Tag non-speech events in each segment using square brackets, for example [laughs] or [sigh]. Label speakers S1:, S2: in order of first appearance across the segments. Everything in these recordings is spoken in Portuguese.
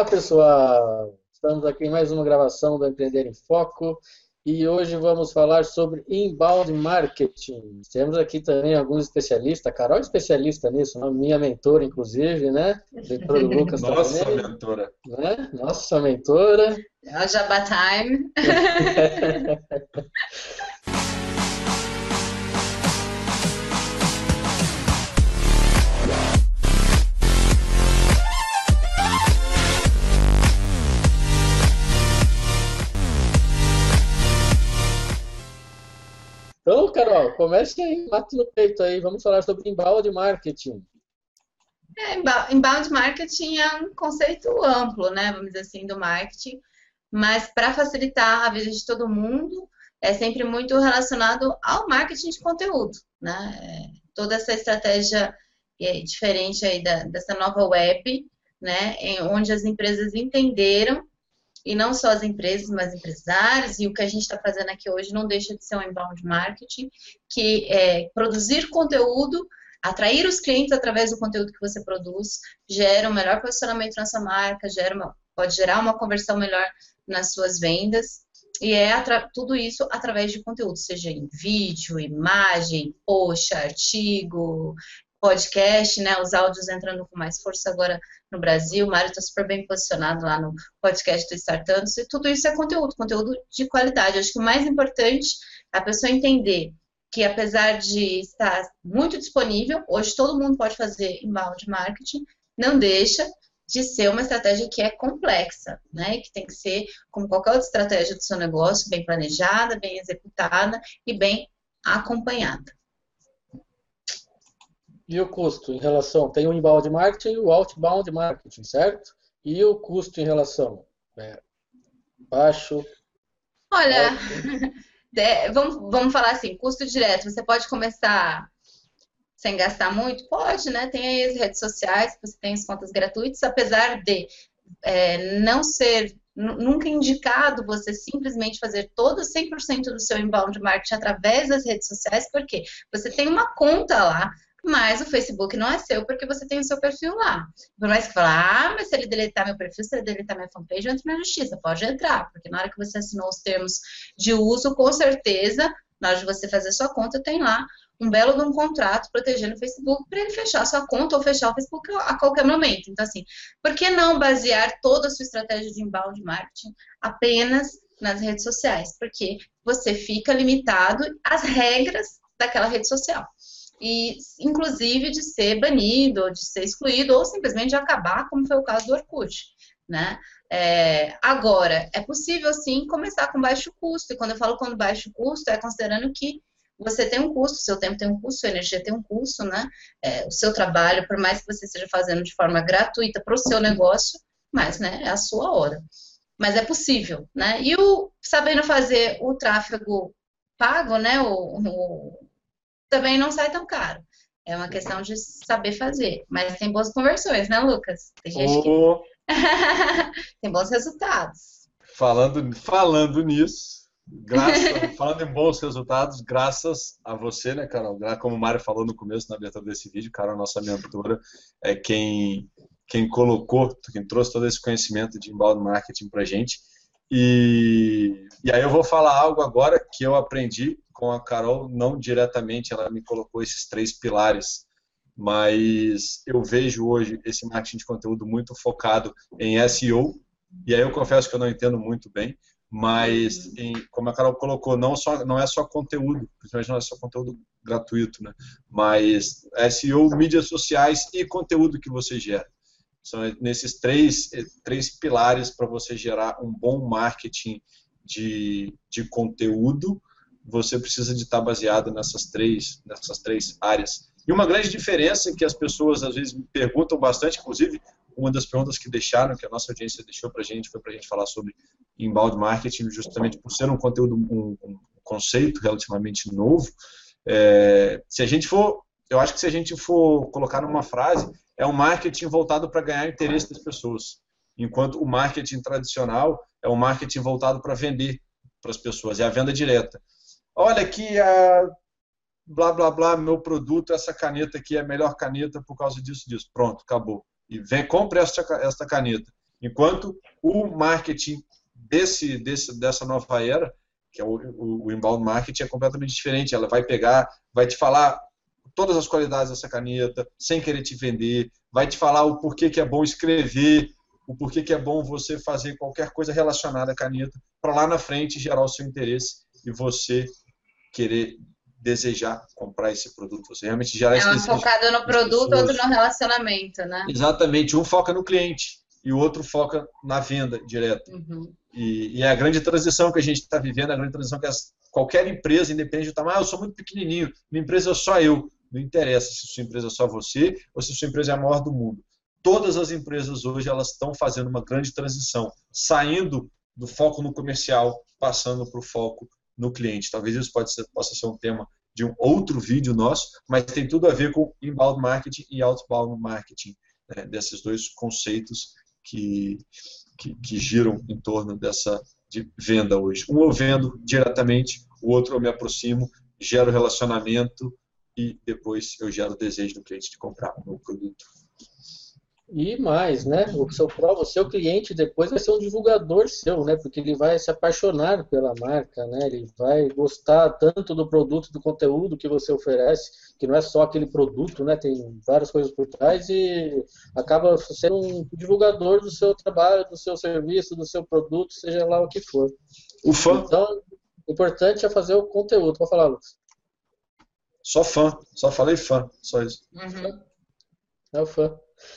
S1: Olá, pessoal! Estamos aqui em mais uma gravação do Empreender em Foco e hoje vamos falar sobre inbound marketing. Temos aqui também alguns especialistas, Carol é especialista nisso, né? minha mentora, inclusive, né?
S2: Mentora do Lucas Nossa também, mentora.
S1: Né? Nossa mentora.
S3: É o Jabba Time. [laughs]
S1: comece aí, mate no peito aí. Vamos falar sobre inbound marketing.
S3: É, inbound marketing é um conceito amplo, né? Vamos dizer assim, do marketing. Mas para facilitar a vida de todo mundo, é sempre muito relacionado ao marketing de conteúdo, né? É, toda essa estratégia é diferente aí da, dessa nova web, né? Em onde as empresas entenderam e não só as empresas, mas empresários, e o que a gente está fazendo aqui hoje não deixa de ser um inbound marketing, que é produzir conteúdo, atrair os clientes através do conteúdo que você produz, gera um melhor posicionamento na sua marca, gera uma, pode gerar uma conversão melhor nas suas vendas, e é tudo isso através de conteúdo, seja em vídeo, imagem, post, artigo, podcast, né? Os áudios entrando com mais força agora no Brasil. O Mário está super bem posicionado lá no podcast do Startups. E tudo isso é conteúdo, conteúdo de qualidade. acho que o mais importante é a pessoa entender que apesar de estar muito disponível, hoje todo mundo pode fazer inbound marketing, não deixa de ser uma estratégia que é complexa, né? Que tem que ser, como qualquer outra estratégia do seu negócio, bem planejada, bem executada e bem acompanhada.
S1: E o custo em relação, tem o inbound marketing e o outbound marketing, certo? E o custo em relação? É, baixo?
S3: Olha, [laughs] é, vamos, vamos falar assim, custo direto, você pode começar sem gastar muito? Pode, né? Tem aí as redes sociais, você tem as contas gratuitas, apesar de é, não ser nunca indicado você simplesmente fazer todo 100% do seu inbound marketing através das redes sociais, porque você tem uma conta lá, mas o Facebook não é seu porque você tem o seu perfil lá. Por mais que falar, ah, mas se ele deletar meu perfil, se ele deletar minha fanpage, eu entro na justiça. Pode entrar, porque na hora que você assinou os termos de uso, com certeza, na hora de você fazer sua conta, tem lá um belo de um contrato protegendo o Facebook para ele fechar sua conta ou fechar o Facebook a qualquer momento. Então, assim, por que não basear toda a sua estratégia de inbound marketing apenas nas redes sociais? Porque você fica limitado às regras daquela rede social e inclusive de ser banido, de ser excluído, ou simplesmente de acabar, como foi o caso do Orkut. Né? É, agora, é possível sim começar com baixo custo, e quando eu falo com baixo custo, é considerando que você tem um custo, seu tempo tem um custo, sua energia tem um custo, né? É, o seu trabalho, por mais que você esteja fazendo de forma gratuita para o seu negócio, mas né, é a sua hora. Mas é possível, né? E o sabendo fazer o tráfego pago, né? O, o também não sai tão caro. É uma questão de saber fazer. Mas tem boas conversões, né, Lucas? Tem gente oh. que. [laughs] tem bons resultados.
S2: Falando, falando nisso, graças, [laughs] falando em bons resultados, graças a você, né, Carol? Como o Mário falou no começo, na abertura desse vídeo, Carol, nossa mentora, é quem, quem colocou, quem trouxe todo esse conhecimento de inbound marketing pra gente. E, e aí eu vou falar algo agora que eu aprendi com a Carol, não diretamente, ela me colocou esses três pilares, mas eu vejo hoje esse marketing de conteúdo muito focado em SEO, e aí eu confesso que eu não entendo muito bem, mas em, como a Carol colocou, não, só, não é só conteúdo, principalmente não é só conteúdo gratuito, né? mas SEO, mídias sociais e conteúdo que você gera. São nesses três, três pilares para você gerar um bom marketing de, de conteúdo, você precisa de estar baseado nessas três, nessas três áreas. E uma grande diferença que as pessoas às vezes me perguntam bastante, inclusive uma das perguntas que deixaram, que a nossa audiência deixou para a gente, foi para a gente falar sobre inbound marketing, justamente por ser um conteúdo, um, um conceito relativamente novo. É, se a gente for, eu acho que se a gente for colocar numa frase, é um marketing voltado para ganhar interesse das pessoas, enquanto o marketing tradicional é um marketing voltado para vender para as pessoas, é a venda direta. Olha aqui a blá blá blá, meu produto, essa caneta aqui é a melhor caneta por causa disso disso. Pronto, acabou. E vem, compre esta, esta caneta. Enquanto o marketing desse, desse, dessa nova era, que é o, o, o inbound marketing, é completamente diferente. Ela vai pegar, vai te falar todas as qualidades dessa caneta, sem querer te vender, vai te falar o porquê que é bom escrever, o porquê que é bom você fazer qualquer coisa relacionada à caneta, para lá na frente gerar o seu interesse e você querer desejar comprar esse produto. Você realmente gerar
S3: é
S2: esse
S3: um focado no produto, outro no relacionamento, né?
S2: Exatamente. Um foca no cliente e o outro foca na venda direta. Uhum. E, e, é a grande transição que a gente está vivendo, a grande transição que as, qualquer empresa, independente do tamanho, ah, eu sou muito pequenininho, minha empresa é só eu. Não interessa se sua empresa é só você ou se sua empresa é a maior do mundo. Todas as empresas hoje elas estão fazendo uma grande transição, saindo do foco no comercial, passando para o foco no cliente. Talvez isso ser, possa ser um tema de um outro vídeo nosso, mas tem tudo a ver com inbound marketing e outbound marketing, né, desses dois conceitos que, que, que, giram em torno dessa de venda hoje. Um eu vendo diretamente, o outro eu me aproximo, gero relacionamento e depois eu gero desejo do cliente de comprar o meu produto.
S1: E mais, né? O seu, o seu cliente depois vai ser um divulgador seu, né? Porque ele vai se apaixonar pela marca, né? Ele vai gostar tanto do produto, do conteúdo que você oferece, que não é só aquele produto, né? Tem várias coisas por trás e acaba sendo um divulgador do seu trabalho, do seu serviço, do seu produto, seja lá o que for.
S2: O fã.
S1: Então, o importante é fazer o conteúdo. Pode falar, Lucas.
S2: Só fã, só falei fã, só isso.
S3: Uhum.
S1: É o fã.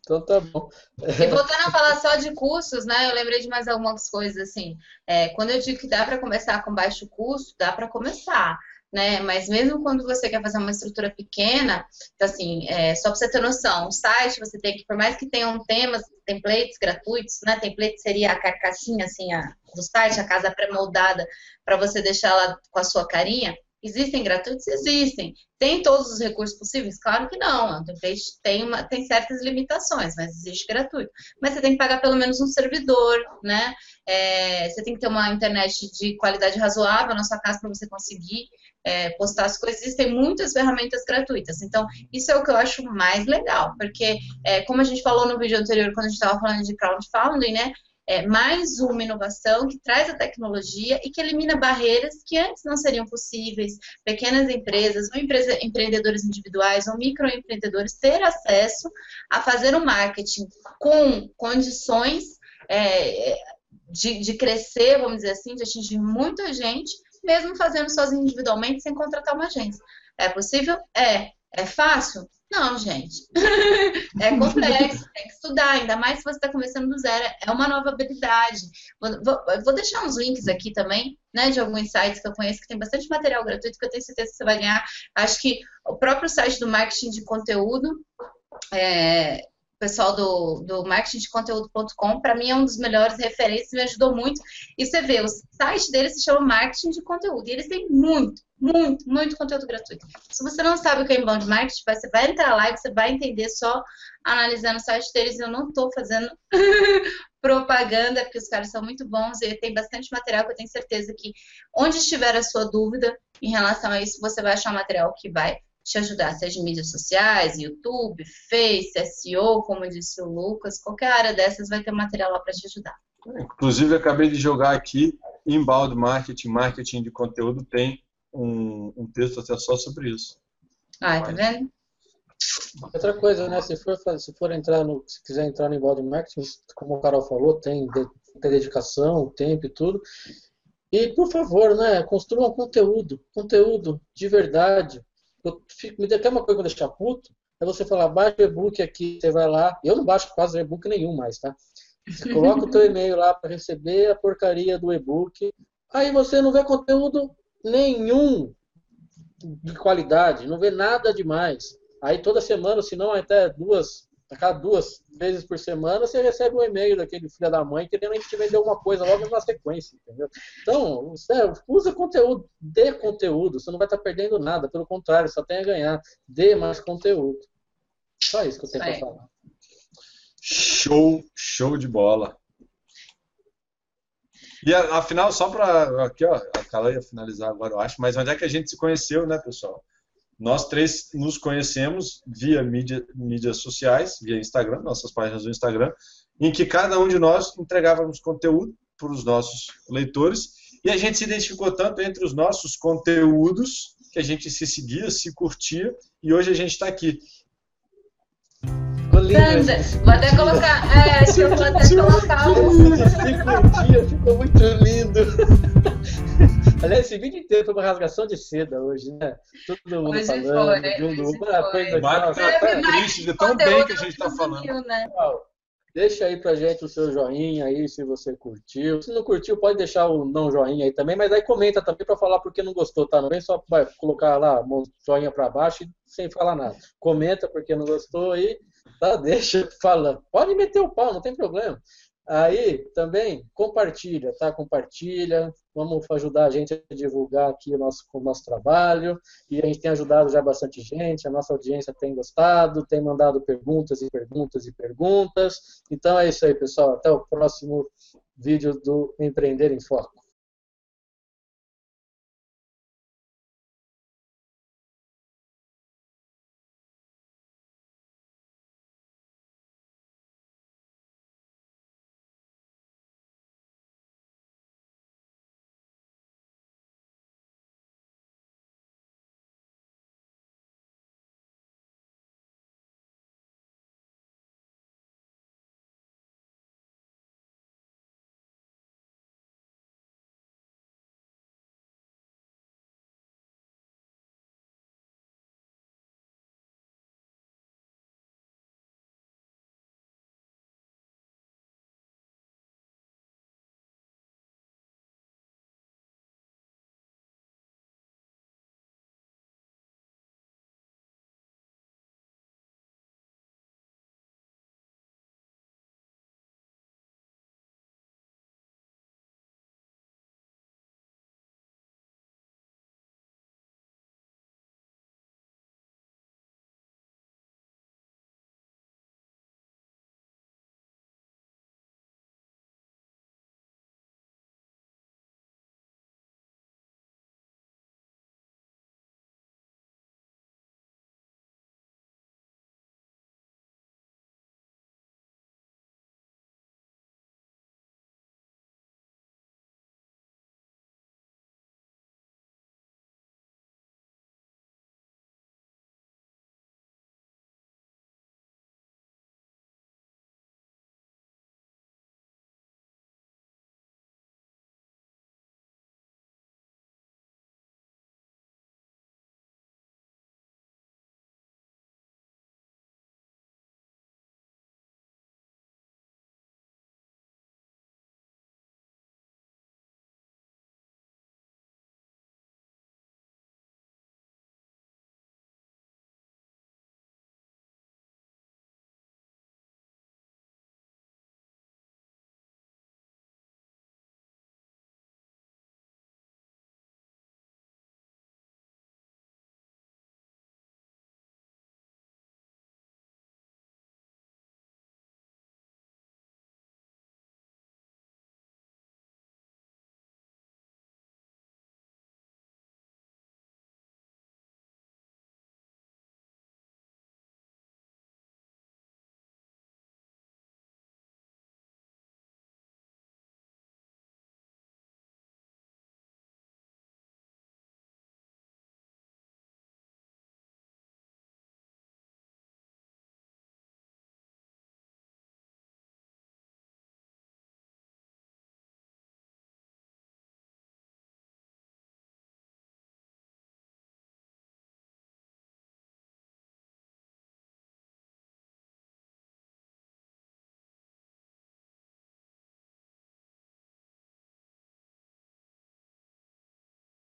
S1: Então tá bom.
S3: E voltando a falar só de cursos, né? Eu lembrei de mais algumas coisas assim. É, quando eu digo que dá para começar com baixo custo, dá para começar. Né? Mas mesmo quando você quer fazer uma estrutura pequena, então assim, é, só para você ter noção, o site você tem que, por mais que tenham temas, templates gratuitos, né? Template seria a carcassinha assim a, do site, a casa pré-moldada para você deixar lá com a sua carinha. Existem gratuitos? Existem. Tem todos os recursos possíveis? Claro que não. O template tem, uma, tem certas limitações, mas existe gratuito. Mas você tem que pagar pelo menos um servidor, né? É, você tem que ter uma internet de qualidade razoável na sua casa para você conseguir é, postar as coisas. Existem muitas ferramentas gratuitas. Então, isso é o que eu acho mais legal, porque, é, como a gente falou no vídeo anterior, quando a gente estava falando de crowdfunding, né? É, mais uma inovação que traz a tecnologia e que elimina barreiras que antes não seriam possíveis. Pequenas empresas, ou empresa, empreendedores individuais, ou microempreendedores ter acesso a fazer um marketing com condições é, de, de crescer, vamos dizer assim, de atingir muita gente, mesmo fazendo sozinho individualmente, sem contratar uma agência. É possível? É. É fácil? Não, gente. [laughs] é complexo, tem que estudar, ainda mais se você está começando do zero. É uma nova habilidade. Vou, vou, vou, deixar uns links aqui também, né, de alguns sites que eu conheço que tem bastante material gratuito que eu tenho certeza que você vai ganhar. Acho que o próprio site do marketing de conteúdo. É, pessoal do, do marketingdeconteúdo.com, para mim é um dos melhores referências, me ajudou muito. E você vê, o site deles se chama Marketing de Conteúdo, e eles têm muito, muito, muito conteúdo gratuito. Se você não sabe o que é inbound marketing, você vai entrar lá e você vai entender só analisando o site deles. Eu não estou fazendo [laughs] propaganda, porque os caras são muito bons e tem bastante material que eu tenho certeza que onde estiver a sua dúvida em relação a isso, você vai achar um material que vai te ajudar, seja em mídias sociais, YouTube, Face, SEO, como disse o Lucas, qualquer área dessas vai ter material lá para te ajudar.
S2: Inclusive, acabei de jogar aqui, Inbound Marketing, Marketing de Conteúdo, tem um, um texto até só sobre isso.
S3: Ah, tá vendo?
S1: Outra coisa, né? Se for, se for entrar no, se quiser entrar no inbound marketing, como o Carol falou, tem, tem dedicação, tempo e tudo. E por favor, né? Construa um conteúdo, conteúdo de verdade. Eu fico, me até uma coisa que eu deixar puto é você falar, baixa o e-book aqui, você vai lá. Eu não baixo quase e-book nenhum mais, tá? Você coloca o teu e-mail lá para receber a porcaria do e-book. Aí você não vê conteúdo nenhum de qualidade, não vê nada demais. Aí toda semana, se não até duas, a cada duas vezes por semana, você recebe um e-mail daquele filho da mãe querendo te vender alguma coisa logo na sequência, entendeu? Então, usa conteúdo, dê conteúdo, você não vai estar perdendo nada, pelo contrário, só tem a ganhar. Dê mais conteúdo. Só isso que eu tenho para falar.
S2: Show, show de bola. E afinal, só para. Aqui, ó, a Carla ia finalizar agora, eu acho, mas onde é que a gente se conheceu, né, pessoal? Nós três nos conhecemos via mídia, mídias sociais, via Instagram, nossas páginas do Instagram, em que cada um de nós entregávamos conteúdo para os nossos leitores e a gente se identificou tanto entre os nossos conteúdos que a gente se seguia, se curtia e hoje a gente está aqui.
S3: Vou até colocar. É, acho que eu vou até colocar [laughs] um.
S1: Curtia, ficou muito lindo. Aliás, esse vídeo inteiro foi uma rasgação de seda hoje, né? Todo mundo
S3: hoje
S1: falando
S3: foi,
S1: de um
S3: hoje foi.
S2: O Marco tá
S3: mais
S2: triste de tão bem que a gente está falando.
S3: né?
S1: Deixa aí pra gente o seu joinha aí, se você curtiu. Se não curtiu, pode deixar o não joinha aí também, mas aí comenta também pra falar porque não gostou, tá? Não vem só vai colocar lá joinha pra baixo e sem falar nada. Comenta porque não gostou aí, tá? Deixa falando. Pode meter o pau, não tem problema. Aí também compartilha, tá? Compartilha, vamos ajudar a gente a divulgar aqui o nosso, o nosso trabalho. E a gente tem ajudado já bastante gente, a nossa audiência tem gostado, tem mandado perguntas e perguntas e perguntas. Então é isso aí, pessoal. Até o próximo vídeo do Empreender em Foco.